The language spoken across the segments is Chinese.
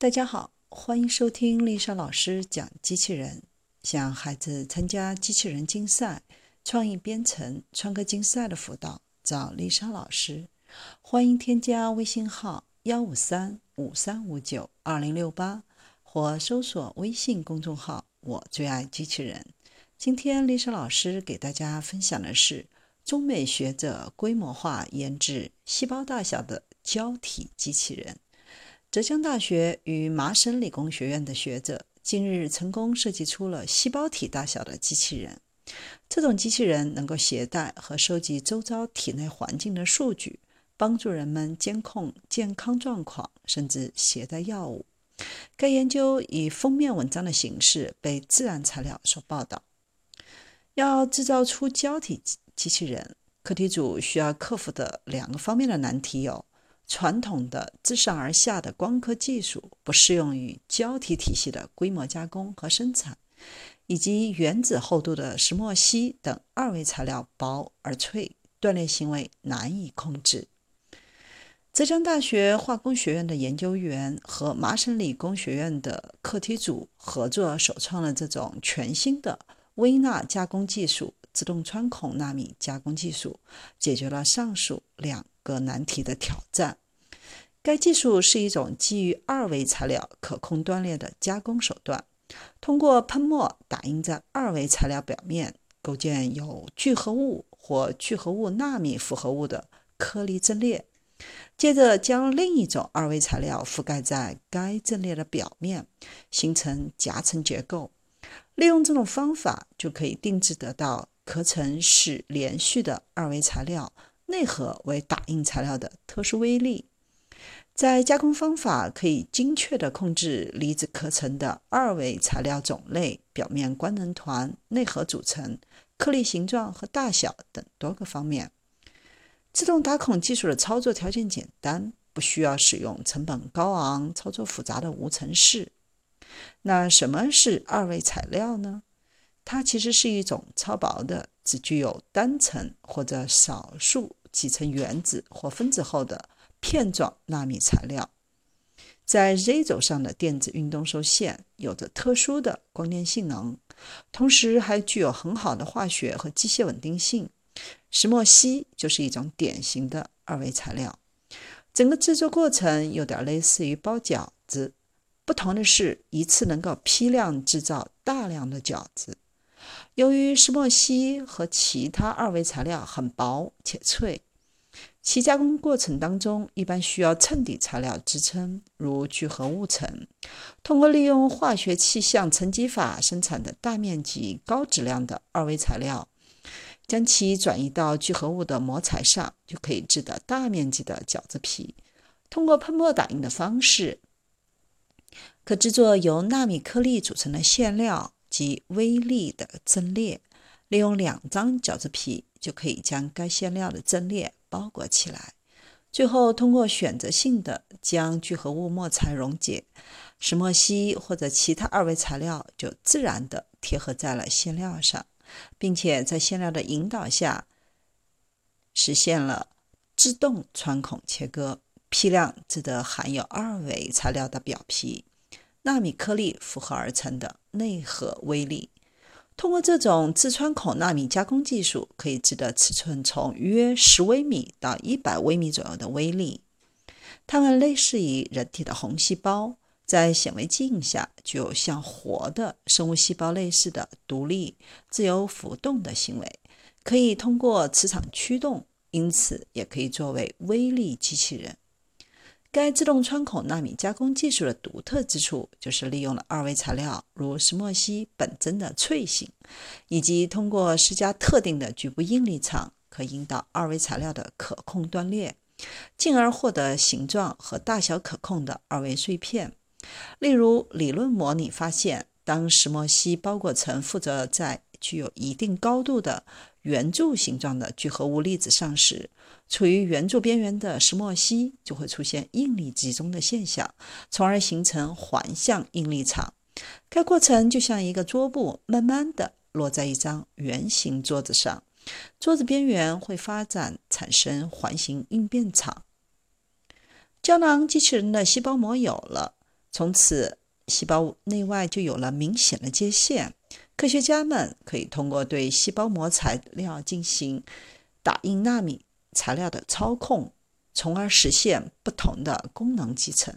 大家好，欢迎收听丽莎老师讲机器人。想孩子参加机器人竞赛、创意编程、创客竞赛的辅导，找丽莎老师。欢迎添加微信号幺五三五三五九二零六八，或搜索微信公众号“我最爱机器人”。今天丽莎老师给大家分享的是中美学者规模化研制细胞大小的胶体机器人。浙江大学与麻省理工学院的学者近日成功设计出了细胞体大小的机器人。这种机器人能够携带和收集周遭体内环境的数据，帮助人们监控健康状况，甚至携带药物。该研究以封面文章的形式被《自然》材料所报道。要制造出胶体机器人，课题组需要克服的两个方面的难题有。传统的自上而下的光刻技术不适用于胶体体系的规模加工和生产，以及原子厚度的石墨烯等二维材料薄而脆，断裂行为难以控制。浙江大学化工学院的研究员和麻省理工学院的课题组合作，首创了这种全新的微纳加工技术——自动穿孔纳米加工技术，解决了上述两个难题的挑战。该技术是一种基于二维材料可控断裂的加工手段，通过喷墨打印在二维材料表面，构建有聚合物或聚合物纳米复合物的颗粒阵列，接着将另一种二维材料覆盖在该阵列的表面，形成夹层结构。利用这种方法，就可以定制得到壳层是连续的二维材料，内核为打印材料的特殊微粒。在加工方法可以精确地控制离子壳层的二维材料种类、表面官能团、内核组成、颗粒形状和大小等多个方面。自动打孔技术的操作条件简单，不需要使用成本高昂、操作复杂的无尘室。那什么是二维材料呢？它其实是一种超薄的、只具有单层或者少数几层原子或分子后的。片状纳米材料在 Z 轴上的电子运动受限，有着特殊的光电性能，同时还具有很好的化学和机械稳定性。石墨烯就是一种典型的二维材料。整个制作过程有点类似于包饺子，不同的是，一次能够批量制造大量的饺子。由于石墨烯和其他二维材料很薄且脆。其加工过程当中，一般需要衬底材料支撑，如聚合物层。通过利用化学气象沉积法生产的大面积、高质量的二维材料，将其转移到聚合物的膜材上，就可以制得大面积的饺子皮。通过喷墨打印的方式，可制作由纳米颗粒组成的馅料及微粒的阵列。利用两张饺子皮，就可以将该馅料的阵列。包裹起来，最后通过选择性的将聚合物膜材溶解，石墨烯或者其他二维材料就自然的贴合在了馅料上，并且在馅料的引导下实现了自动穿孔切割，批量制得含有二维材料的表皮，纳米颗粒复合而成的内核微粒。通过这种自穿孔纳米加工技术，可以制得尺寸从约十微米到一百微米左右的微粒。它们类似于人体的红细胞，在显微镜下具有像活的生物细胞类似的独立、自由浮动的行为，可以通过磁场驱动，因此也可以作为微粒机器人。该自动穿孔纳米加工技术的独特之处，就是利用了二维材料如石墨烯本真的脆性，以及通过施加特定的局部应力场，可引导二维材料的可控断裂，进而获得形状和大小可控的二维碎片。例如，理论模拟发现，当石墨烯包裹层负责在具有一定高度的圆柱形状的聚合物粒子上时，处于圆柱边缘的石墨烯就会出现应力集中的现象，从而形成环向应力场。该过程就像一个桌布慢慢地落在一张圆形桌子上，桌子边缘会发展产生环形应变场。胶囊机器人的细胞膜有了，从此，细胞内外就有了明显的界限。科学家们可以通过对细胞膜材料进行打印纳米材料的操控，从而实现不同的功能集成。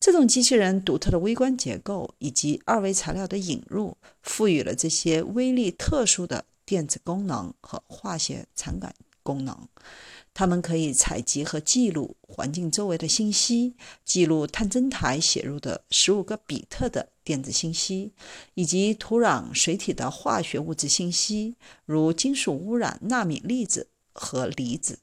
这种机器人独特的微观结构以及二维材料的引入，赋予了这些微粒特殊的电子功能和化学传感功能。它们可以采集和记录环境周围的信息，记录探针台写入的十五个比特的电子信息，以及土壤、水体的化学物质信息，如金属污染、纳米粒子和离子。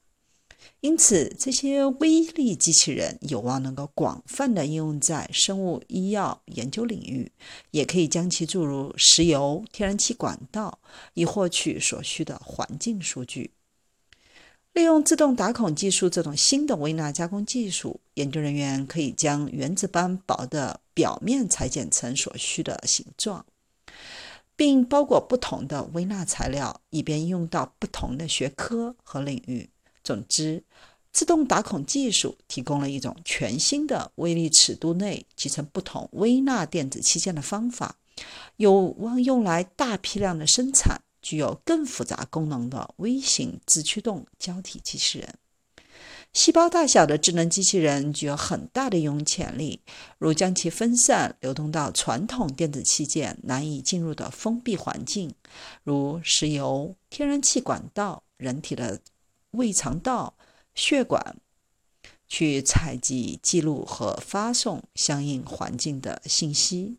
因此，这些微粒机器人有望能够广泛的应用在生物医药研究领域，也可以将其注入石油、天然气管道，以获取所需的环境数据。利用自动打孔技术这种新的微纳加工技术，研究人员可以将原子般薄的表面裁剪成所需的形状，并包裹不同的微纳材料，以便应用到不同的学科和领域。总之，自动打孔技术提供了一种全新的微粒尺度内集成不同微纳电子器件的方法，有望用来大批量的生产具有更复杂功能的微型自驱动胶体机器人。细胞大小的智能机器人具有很大的应用潜力，如将其分散流动到传统电子器件难以进入的封闭环境，如石油、天然气管道、人体的。胃肠道、血管去采集、记录和发送相应环境的信息。